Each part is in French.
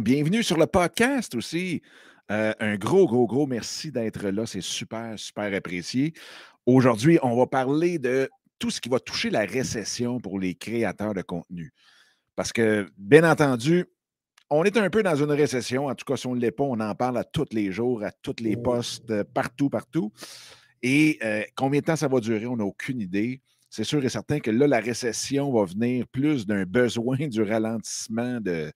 Bienvenue sur le podcast aussi. Euh, un gros, gros, gros merci d'être là. C'est super, super apprécié. Aujourd'hui, on va parler de tout ce qui va toucher la récession pour les créateurs de contenu. Parce que, bien entendu, on est un peu dans une récession. En tout cas, si on ne l'est pas, on en parle à tous les jours, à tous les postes, euh, partout, partout. Et euh, combien de temps ça va durer, on n'a aucune idée. C'est sûr et certain que là, la récession va venir plus d'un besoin du ralentissement de,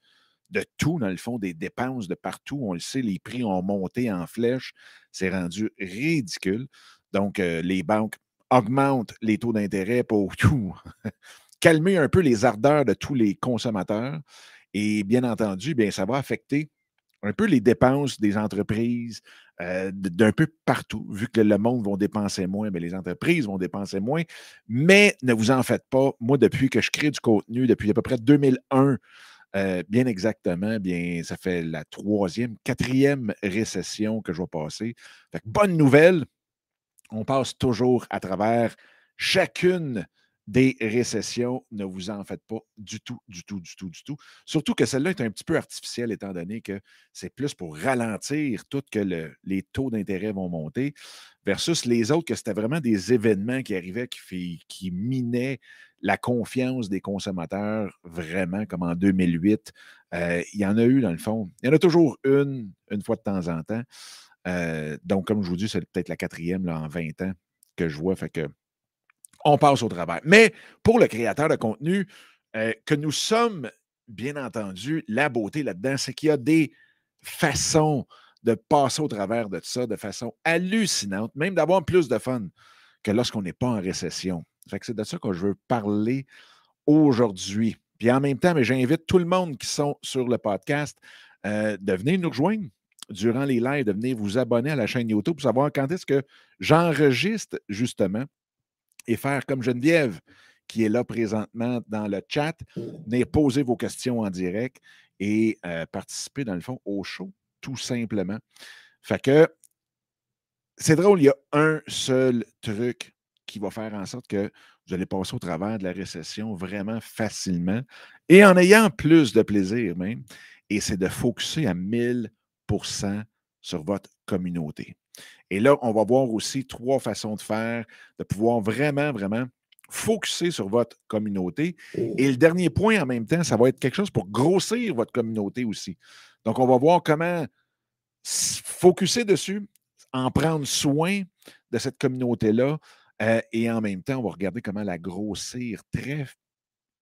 de tout, dans le fond, des dépenses de partout. On le sait, les prix ont monté en flèche. C'est rendu ridicule. Donc, euh, les banques augmentent les taux d'intérêt pour tout. calmer un peu les ardeurs de tous les consommateurs. Et bien entendu, bien, ça va affecter un peu les dépenses des entreprises euh, d'un peu partout. Vu que le monde va dépenser moins, mais les entreprises vont dépenser moins. Mais ne vous en faites pas. Moi, depuis que je crée du contenu, depuis à peu près 2001, euh, bien exactement, bien, ça fait la troisième, quatrième récession que je vais passer. bonne nouvelle, on passe toujours à travers chacune des récessions. Ne vous en faites pas du tout, du tout, du tout, du tout. Surtout que celle-là est un petit peu artificielle, étant donné que c'est plus pour ralentir tout que les taux d'intérêt vont monter, versus les autres, que c'était vraiment des événements qui arrivaient qui, minaient la confiance des consommateurs, vraiment, comme en 2008. Euh, il y en a eu, dans le fond. Il y en a toujours une, une fois de temps en temps. Euh, donc, comme je vous dis, c'est peut-être la quatrième là, en 20 ans que je vois. Fait que on passe au travail. Mais pour le créateur de contenu, euh, que nous sommes, bien entendu, la beauté là-dedans, c'est qu'il y a des façons de passer au travers de ça de façon hallucinante, même d'avoir plus de fun que lorsqu'on n'est pas en récession c'est de ça que je veux parler aujourd'hui. Puis en même temps, j'invite tout le monde qui sont sur le podcast euh, de venir nous rejoindre durant les lives, de venir vous abonner à la chaîne YouTube pour savoir quand est-ce que j'enregistre justement et faire comme Geneviève qui est là présentement dans le chat, venir poser vos questions en direct et euh, participer dans le fond au show, tout simplement. Fait que c'est drôle, il y a un seul truc qui va faire en sorte que vous allez passer au travers de la récession vraiment facilement et en ayant plus de plaisir même. Et c'est de focuser à 1000% sur votre communauté. Et là, on va voir aussi trois façons de faire, de pouvoir vraiment, vraiment focuser sur votre communauté. Et le dernier point en même temps, ça va être quelque chose pour grossir votre communauté aussi. Donc, on va voir comment focuser dessus, en prendre soin de cette communauté-là, euh, et en même temps, on va regarder comment la grossir très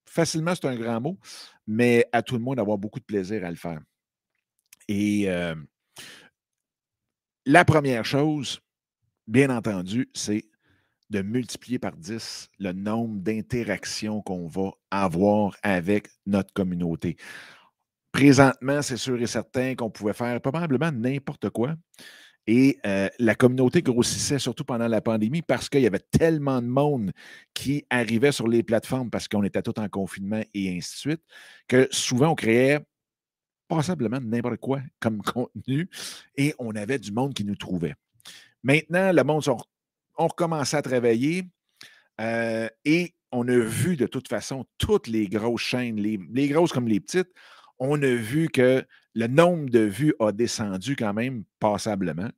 facilement, c'est un grand mot, mais à tout le monde avoir beaucoup de plaisir à le faire. Et euh, la première chose, bien entendu, c'est de multiplier par 10 le nombre d'interactions qu'on va avoir avec notre communauté. Présentement, c'est sûr et certain qu'on pouvait faire probablement n'importe quoi. Et euh, la communauté grossissait surtout pendant la pandémie parce qu'il y avait tellement de monde qui arrivait sur les plateformes parce qu'on était tous en confinement et ainsi de suite, que souvent on créait passablement n'importe quoi comme contenu et on avait du monde qui nous trouvait. Maintenant, le monde, on, on recommençait à travailler euh, et on a vu de toute façon toutes les grosses chaînes, les grosses comme les petites, on a vu que le nombre de vues a descendu quand même passablement.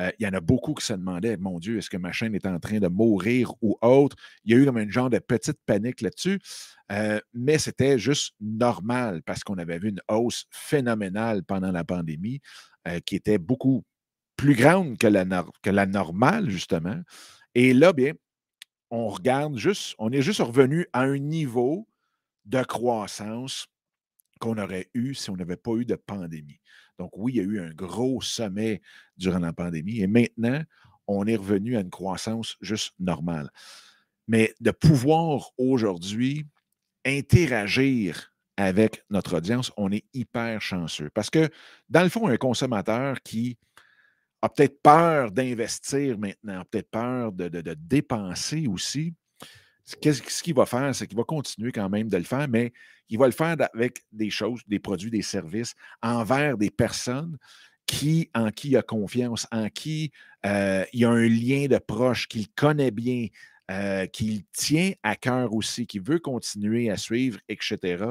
Euh, il y en a beaucoup qui se demandaient, mon Dieu, est-ce que ma chaîne est en train de mourir ou autre? Il y a eu comme un genre de petite panique là-dessus, euh, mais c'était juste normal parce qu'on avait vu une hausse phénoménale pendant la pandémie euh, qui était beaucoup plus grande que la, que la normale, justement. Et là, bien, on regarde juste, on est juste revenu à un niveau de croissance qu'on aurait eu si on n'avait pas eu de pandémie. Donc oui, il y a eu un gros sommet durant la pandémie et maintenant, on est revenu à une croissance juste normale. Mais de pouvoir aujourd'hui interagir avec notre audience, on est hyper chanceux. Parce que, dans le fond, un consommateur qui a peut-être peur d'investir maintenant, peut-être peur de, de, dépenser aussi, ce qu'il va faire, c'est qu'il va continuer quand même de le faire, mais il va le faire avec des choses, des produits, des services envers des personnes qui, en qui il a confiance, en qui euh, il y a un lien de proche, qu'il connaît bien, euh, qu'il tient à cœur aussi, qu'il veut continuer à suivre, etc.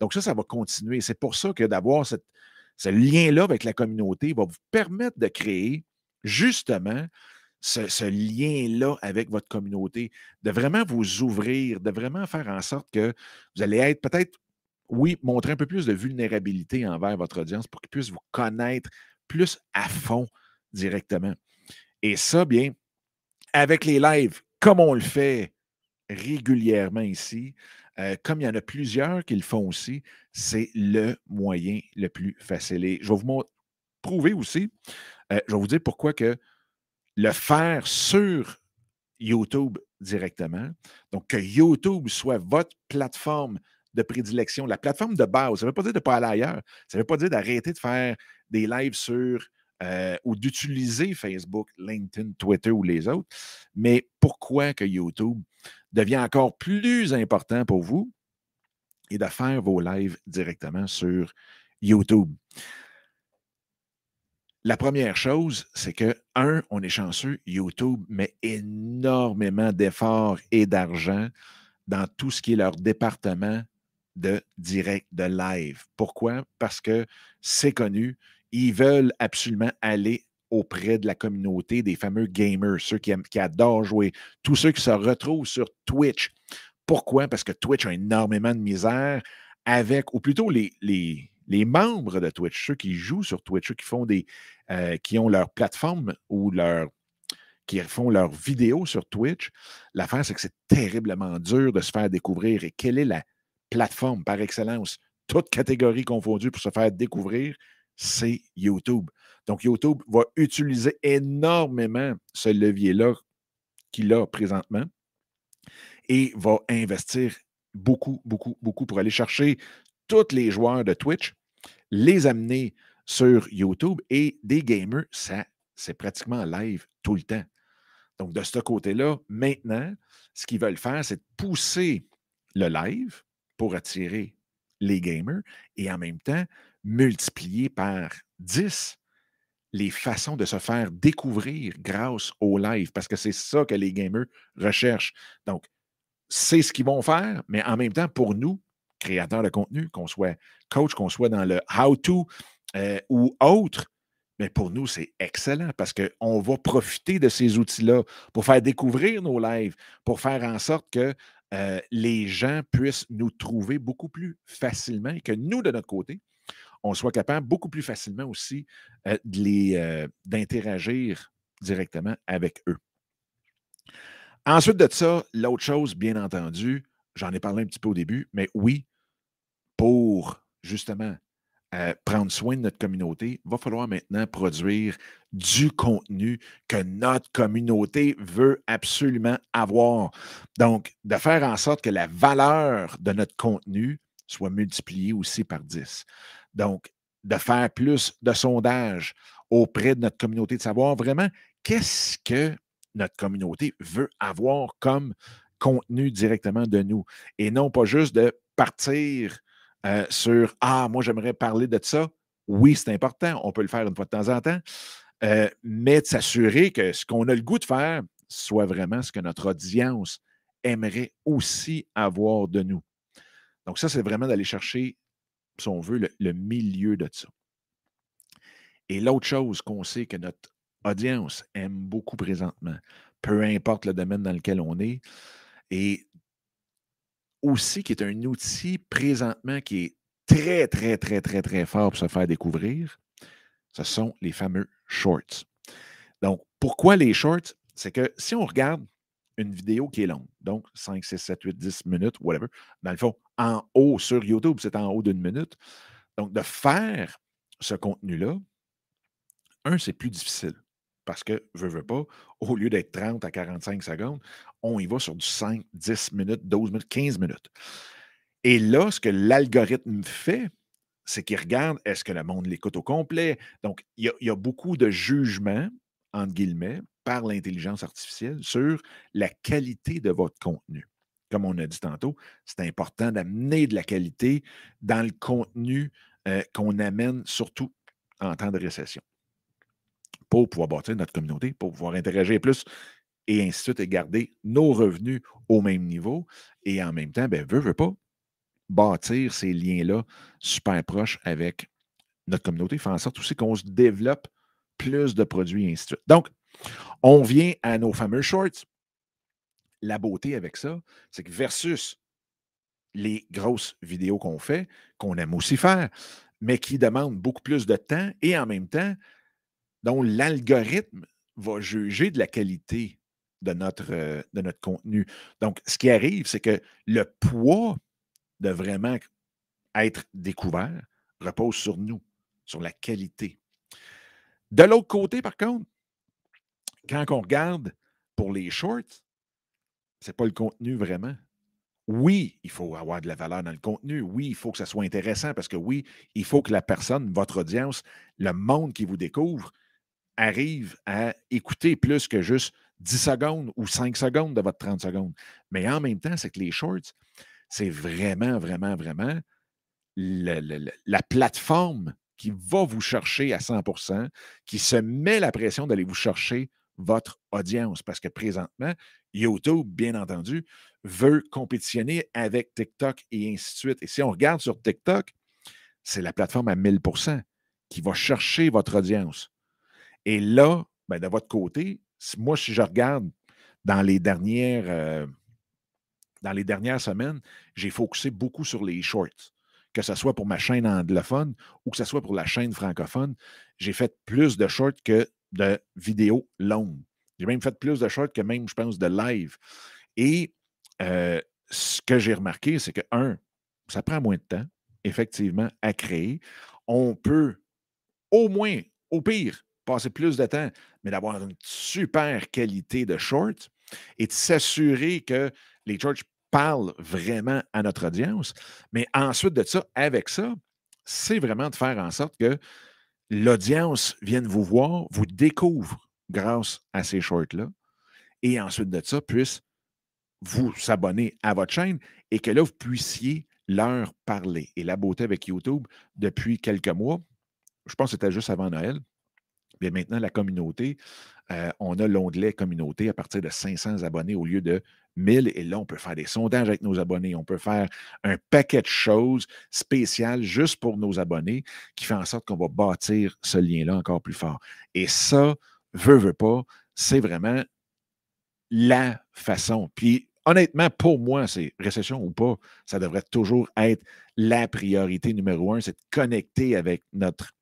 Donc ça, ça va continuer. C'est pour ça que d'avoir ce lien-là avec la communauté va vous permettre de créer justement ce, lien-là avec votre communauté, de vraiment vous ouvrir, de vraiment faire en sorte que vous allez être peut-être, oui, montrer un peu plus de vulnérabilité envers votre audience pour qu'ils puissent vous connaître plus à fond directement. Et ça, bien, avec les lives, comme on le fait régulièrement ici, euh, comme il y en a plusieurs qui le font aussi, c'est le moyen le plus facile. Et je vais vous prouver aussi, euh, je vais vous dire pourquoi que le faire sur YouTube directement, donc que YouTube soit votre plateforme de prédilection, la plateforme de base. Ça ne veut pas dire de ne pas aller ailleurs. Ça ne veut pas dire d'arrêter de faire des lives sur euh, ou d'utiliser Facebook, LinkedIn, Twitter ou les autres. Mais pourquoi que YouTube devient encore plus important pour vous et de faire vos lives directement sur YouTube? La première chose, c'est que, un, on est chanceux, YouTube met énormément d'efforts et d'argent dans tout ce qui est leur département de direct, de live. Pourquoi? Parce que c'est connu, ils veulent absolument aller auprès de la communauté des fameux gamers, ceux qui, adorent jouer, tous ceux qui se retrouvent sur Twitch. Pourquoi? Parce que Twitch a énormément de misère avec, ou plutôt les, les membres de Twitch, ceux qui jouent sur Twitch, ceux qui font des, euh, qui ont leur plateforme ou leur, qui font leurs vidéos sur Twitch, l'affaire, c'est que c'est terriblement dur de se faire découvrir. Et quelle est la plateforme par excellence, toutes catégories confondues pour se faire découvrir? C'est YouTube. Donc, YouTube va utiliser énormément ce levier-là qu'il a présentement et va investir beaucoup, beaucoup, beaucoup pour aller chercher tous les joueurs de Twitch, les amener sur YouTube et des gamers, c'est pratiquement live tout le temps. Donc, de ce côté-là, maintenant, ce qu'ils veulent faire, c'est pousser le live pour attirer les gamers et en même temps multiplier par 10 les façons de se faire découvrir grâce au live, parce que c'est ça que les gamers recherchent. Donc, c'est ce qu'ils vont faire, mais en même temps, pour nous, créateur de contenu, qu'on soit coach, qu'on soit dans le how-to euh, ou autre, mais pour nous, c'est excellent parce qu'on va profiter de ces outils-là pour faire découvrir nos lives, pour faire en sorte que euh, les gens puissent nous trouver beaucoup plus facilement et que nous, de notre côté, on soit capable beaucoup plus facilement aussi euh, d'interagir directement avec eux. Ensuite de ça, l'autre chose, bien entendu, j'en ai parlé un petit peu au début, mais oui, pour justement euh, prendre soin de notre communauté, va falloir maintenant produire du contenu que notre communauté veut absolument avoir. Donc, de faire en sorte que la valeur de notre contenu soit multipliée aussi par 10. Donc, de faire plus de sondages auprès de notre communauté, de savoir vraiment qu'est-ce que notre communauté veut avoir comme contenu directement de nous. Et non pas juste de partir euh, sur Ah, moi, j'aimerais parler de ça. Oui, c'est important. On peut le faire une fois de temps en temps. Euh, mais de s'assurer que ce qu'on a le goût de faire soit vraiment ce que notre audience aimerait aussi avoir de nous. Donc, ça, c'est vraiment d'aller chercher, si on veut, le, milieu de ça. Et l'autre chose qu'on sait que notre audience aime beaucoup présentement, peu importe le domaine dans lequel on est, et aussi qui est un outil présentement qui est très, très, très, très, très fort pour se faire découvrir, ce sont les fameux shorts. Donc, pourquoi les shorts? C'est que si on regarde une vidéo qui est longue, donc 5, 6, 7, 8, 10 minutes, whatever, dans le fond, en haut sur YouTube, c'est en haut d'une minute. Donc, de faire ce contenu-là, un, c'est plus difficile parce que, veux, veux pas, au lieu d'être 30 à 45 secondes, on y va sur du 5, 10 minutes, 12 minutes, 15 minutes. Et là, ce que l'algorithme fait, c'est qu'il regarde est-ce que le monde l'écoute au complet? Donc, il y, a, beaucoup de jugements, entre guillemets, par l'intelligence artificielle sur la qualité de votre contenu. Comme on a dit tantôt, c'est important d'amener de la qualité dans le contenu euh, qu'on amène, surtout en temps de récession pour pouvoir bâtir notre communauté, pour pouvoir interagir plus et ainsi de suite et garder nos revenus au même niveau. Et en même temps, ben, veut, veut pas bâtir ces liens-là super proches avec notre communauté fait en sorte aussi qu'on se développe plus de produits et ainsi de suite. Donc, on vient à nos fameux shorts. La beauté avec ça, c'est que versus les grosses vidéos qu'on fait, qu'on aime aussi faire, mais qui demandent beaucoup plus de temps et en même temps, dont l'algorithme va juger de la qualité de notre, euh, de notre contenu. Donc, ce qui arrive, c'est que le poids de vraiment être découvert repose sur nous, sur la qualité. De l'autre côté, par contre, quand on regarde pour les shorts, ce n'est pas le contenu vraiment. Oui, il faut avoir de la valeur dans le contenu. Oui, il faut que ça soit intéressant parce que oui, il faut que la personne, votre audience, le monde qui vous découvre, arrive à écouter plus que juste 10 secondes ou 5 secondes de votre 30 secondes. Mais en même temps, c'est que les shorts, c'est vraiment, vraiment, vraiment la plateforme qui va vous chercher à 100% qui se met la pression d'aller vous chercher votre audience. Parce que présentement, YouTube, bien entendu, veut compétitionner avec TikTok et ainsi de suite. Et si on regarde sur TikTok, c'est la plateforme à 1000% qui va chercher votre audience. Et là, ben, de votre côté, moi, si je regarde dans les dernières, euh, dans les dernières semaines, j'ai focusé beaucoup sur les shorts. Que ce soit pour ma chaîne anglophone ou que ce soit pour la chaîne francophone, j'ai fait plus de shorts que de vidéos longues. J'ai même fait plus de shorts que même, je pense, de live. Et euh, ce que j'ai remarqué, c'est que, un, ça prend moins de temps, effectivement, à créer. On peut, au moins, au pire, passer plus de temps, mais d'avoir une super qualité de shorts et de s'assurer que les shorts parlent vraiment à notre audience. Mais ensuite de ça, avec ça, c'est vraiment de faire en sorte que l'audience vienne vous voir, vous découvre grâce à ces shorts-là, et ensuite de ça, puisse vous s'abonner à votre chaîne et que là, vous puissiez leur parler. Et la beauté avec YouTube, depuis quelques mois, je pense que c'était juste avant Noël, Maintenant, la communauté, euh, on a l'onglet communauté à partir de 500 abonnés au lieu de 1000. Et là, on peut faire des sondages avec nos abonnés. On peut faire un paquet de choses spéciales juste pour nos abonnés qui fait en sorte qu'on va bâtir ce lien-là encore plus fort. Et ça, veut, veut pas, c'est vraiment la façon. Puis, honnêtement, pour moi, c'est récession ou pas, ça devrait toujours être la priorité numéro un, c'est de connecter avec notre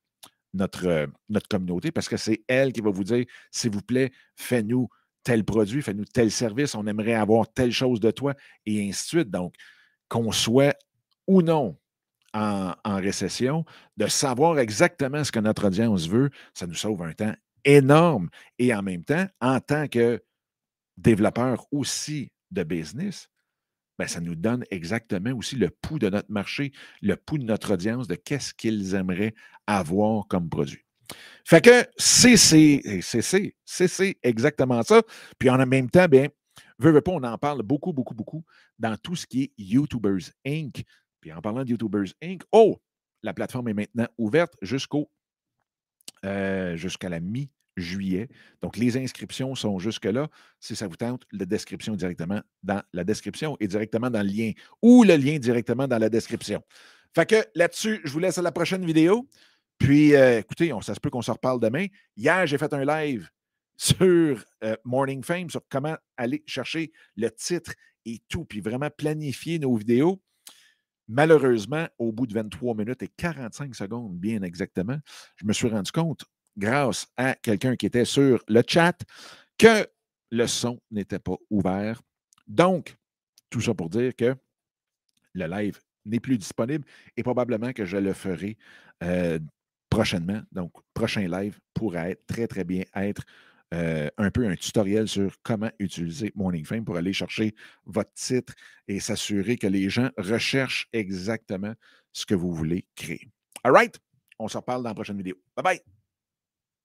notre, euh, notre communauté parce que c'est elle qui va vous dire, s'il vous plaît, fais-nous tel produit, fais-nous tel service, on aimerait avoir telle chose de toi, et ainsi de suite. Donc, qu'on soit ou non en, récession, de savoir exactement ce que notre audience veut, ça nous sauve un temps énorme. Et en même temps, en tant que développeur aussi de business, ben, ça nous donne exactement aussi le pouls de notre marché, le pouls de notre audience, de qu'est-ce qu'ils aimeraient avoir comme produit. Fait que c'est exactement ça. Puis en même temps, bien, veux, veux pas, on en parle beaucoup, beaucoup, beaucoup dans tout ce qui est YouTubers Inc. Puis en parlant de YouTubers Inc., oh, la plateforme est maintenant ouverte jusqu'au euh, jusqu'à la mi juillet. Donc, les inscriptions sont jusque-là. Si ça vous tente, la description directement dans la description et directement dans le lien ou le lien directement dans la description. Fait que là-dessus, je vous laisse à la prochaine vidéo. Puis, euh, écoutez, ça se peut qu'on se reparle demain. Hier, j'ai fait un live sur euh, Morning Fame, sur comment aller chercher le titre et tout, puis vraiment planifier nos vidéos. Malheureusement, au bout de 23 minutes et 45 secondes, bien exactement, je me suis rendu compte grâce à quelqu'un qui était sur le chat que le son n'était pas ouvert. Donc, tout ça pour dire que le live n'est plus disponible et probablement que je le ferai euh, prochainement. Donc, prochain live pourra être très, très bien être euh, un peu un tutoriel sur comment utiliser Morning Fame pour aller chercher votre titre et s'assurer que les gens recherchent exactement ce que vous voulez créer. All right? On se reparle dans la prochaine vidéo. Bye bye!